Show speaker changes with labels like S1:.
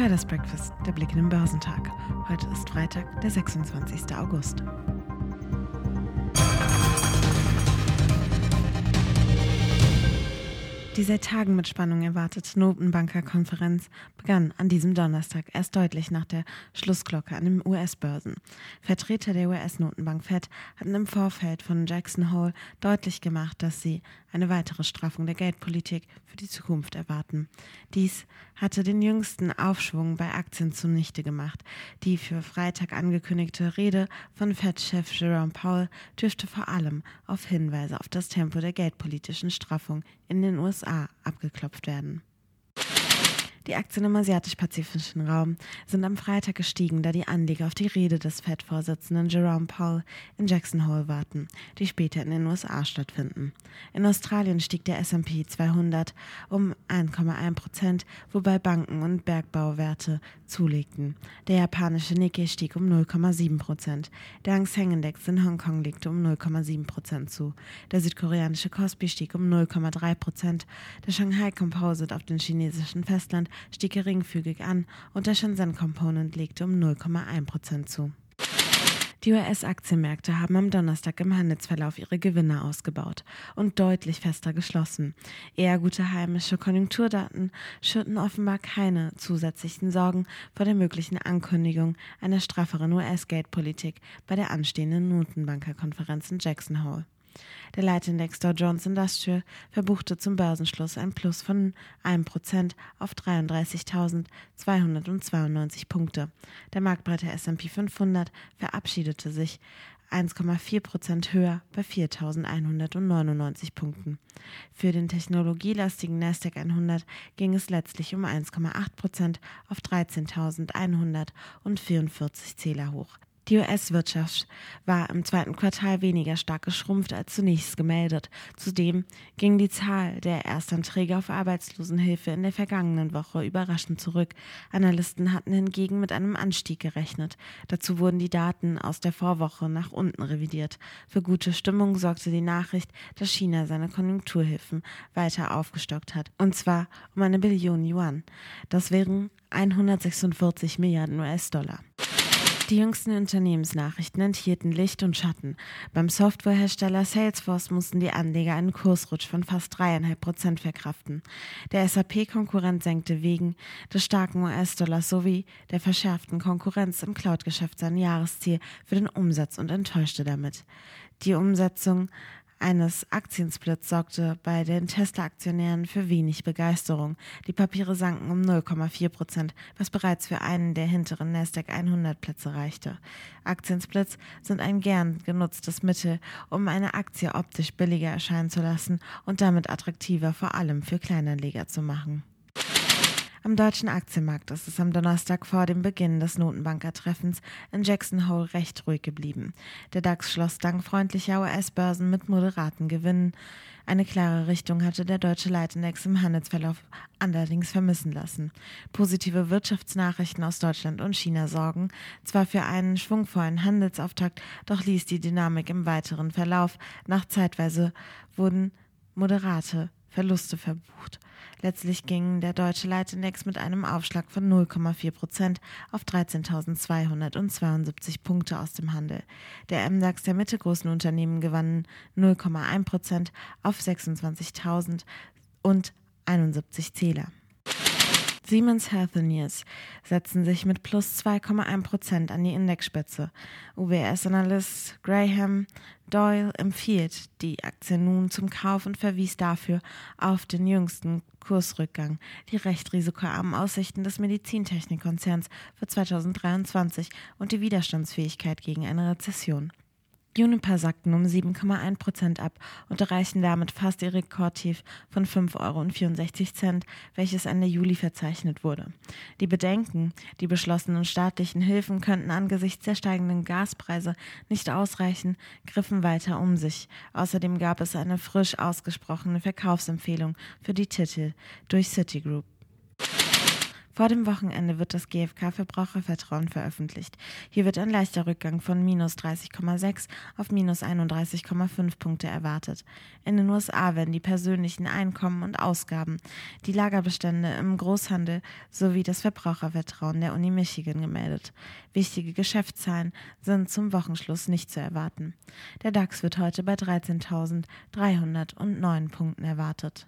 S1: Traders Breakfast, der Blick in den Börsentag. Heute ist Freitag, der 26. August. Die seit Tagen mit Spannung erwartete Notenbankerkonferenz begann an diesem Donnerstag erst deutlich nach der Schlussglocke an den US-Börsen. Vertreter der US-Notenbank Fed hatten im Vorfeld von Jackson Hole deutlich gemacht, dass sie eine weitere Straffung der Geldpolitik für die Zukunft erwarten. Dies hatte den jüngsten Aufschwung bei Aktien zunichte gemacht. Die für Freitag angekündigte Rede von Fed-Chef Jerome Powell dürfte vor allem auf Hinweise auf das Tempo der geldpolitischen Straffung in den USA abgeklopft werden. Die Aktien im asiatisch-pazifischen Raum sind am Freitag gestiegen, da die Anleger auf die Rede des Fed-Vorsitzenden Jerome Powell in Jackson Hole warten, die später in den USA stattfinden. In Australien stieg der S&P 200 um 1,1 Prozent, wobei Banken und Bergbauwerte zulegten. Der japanische Nikkei stieg um 0,7 Prozent. Der Hang Seng Index in Hongkong legte um 0,7 Prozent zu. Der südkoreanische Kospi stieg um 0,3 Prozent. Der Shanghai Composite auf dem chinesischen Festland stieg geringfügig an und der Shenzhen Component legte um 0,1 Prozent zu. Die US-Aktienmärkte haben am Donnerstag im Handelsverlauf ihre Gewinne ausgebaut und deutlich fester geschlossen. Eher gute heimische Konjunkturdaten schürten offenbar keine zusätzlichen Sorgen vor der möglichen Ankündigung einer strafferen US-Geldpolitik bei der anstehenden Notenbankerkonferenz in Jackson Hole. Der Leitindex Dow Jones Industrial verbuchte zum Börsenschluss ein Plus von 1% auf 33.292 Punkte. Der marktbreite S&P 500 verabschiedete sich 1,4% höher bei 4.199 Punkten. Für den technologielastigen Nasdaq 100 ging es letztlich um 1,8% auf 13.144 Zähler hoch. Die US-Wirtschaft war im zweiten Quartal weniger stark geschrumpft als zunächst gemeldet. Zudem ging die Zahl der Erstanträge auf Arbeitslosenhilfe in der vergangenen Woche überraschend zurück. Analysten hatten hingegen mit einem Anstieg gerechnet. Dazu wurden die Daten aus der Vorwoche nach unten revidiert. Für gute Stimmung sorgte die Nachricht, dass China seine Konjunkturhilfen weiter aufgestockt hat. Und zwar um eine Billion Yuan. Das wären 146 Milliarden US-Dollar. Die jüngsten Unternehmensnachrichten enthielten Licht und Schatten. Beim Softwarehersteller Salesforce mussten die Anleger einen Kursrutsch von fast dreieinhalb Prozent verkraften. Der SAP-Konkurrent senkte wegen des starken US-Dollars sowie der verschärften Konkurrenz im Cloud-Geschäft sein Jahresziel für den Umsatz und enttäuschte damit. Die Umsetzung eines Aktiensplits sorgte bei den Tesla-Aktionären für wenig Begeisterung. Die Papiere sanken um 0,4 Prozent, was bereits für einen der hinteren Nasdaq 100 Plätze reichte. Aktiensplits sind ein gern genutztes Mittel, um eine Aktie optisch billiger erscheinen zu lassen und damit attraktiver vor allem für Kleinanleger zu machen. Am deutschen Aktienmarkt ist es am Donnerstag vor dem Beginn des Notenbankertreffens in Jackson Hole recht ruhig geblieben. Der DAX schloss dank freundlicher US-Börsen mit moderaten Gewinnen. Eine klare Richtung hatte der deutsche Leitindex im Handelsverlauf allerdings vermissen lassen. Positive Wirtschaftsnachrichten aus Deutschland und China sorgen zwar für einen schwungvollen Handelsauftakt, doch ließ die Dynamik im weiteren Verlauf nach zeitweise wurden moderate Verluste verbucht. Letztlich ging der deutsche Leitindex mit einem Aufschlag von 0,4 Prozent auf 13.272 Punkte aus dem Handel. Der MDAX der mittelgroßen Unternehmen gewann 0,1 Prozent auf 26.000 und 71 Zähler. Siemens Healthineers setzen sich mit plus 2,1 Prozent an die Indexspitze. UBS-Analyst Graham Doyle empfiehlt die Aktie nun zum Kauf und verwies dafür auf den jüngsten Kursrückgang, die recht risikoarmen Aussichten des Medizintechnikkonzerns für 2023 und die Widerstandsfähigkeit gegen eine Rezession. Juniper sackten um 7,1 Prozent ab und erreichen damit fast ihr Rekordtief von 5,64 Euro, welches Ende Juli verzeichnet wurde. Die Bedenken, die beschlossenen staatlichen Hilfen könnten angesichts der steigenden Gaspreise nicht ausreichen, griffen weiter um sich. Außerdem gab es eine frisch ausgesprochene Verkaufsempfehlung für die Titel durch Citigroup. Vor dem Wochenende wird das GfK Verbrauchervertrauen veröffentlicht. Hier wird ein leichter Rückgang von minus 30,6 auf minus 31,5 Punkte erwartet. In den USA werden die persönlichen Einkommen und Ausgaben, die Lagerbestände im Großhandel sowie das Verbrauchervertrauen der Uni Michigan gemeldet. Wichtige Geschäftszahlen sind zum Wochenschluss nicht zu erwarten. Der DAX wird heute bei 13.309 Punkten erwartet.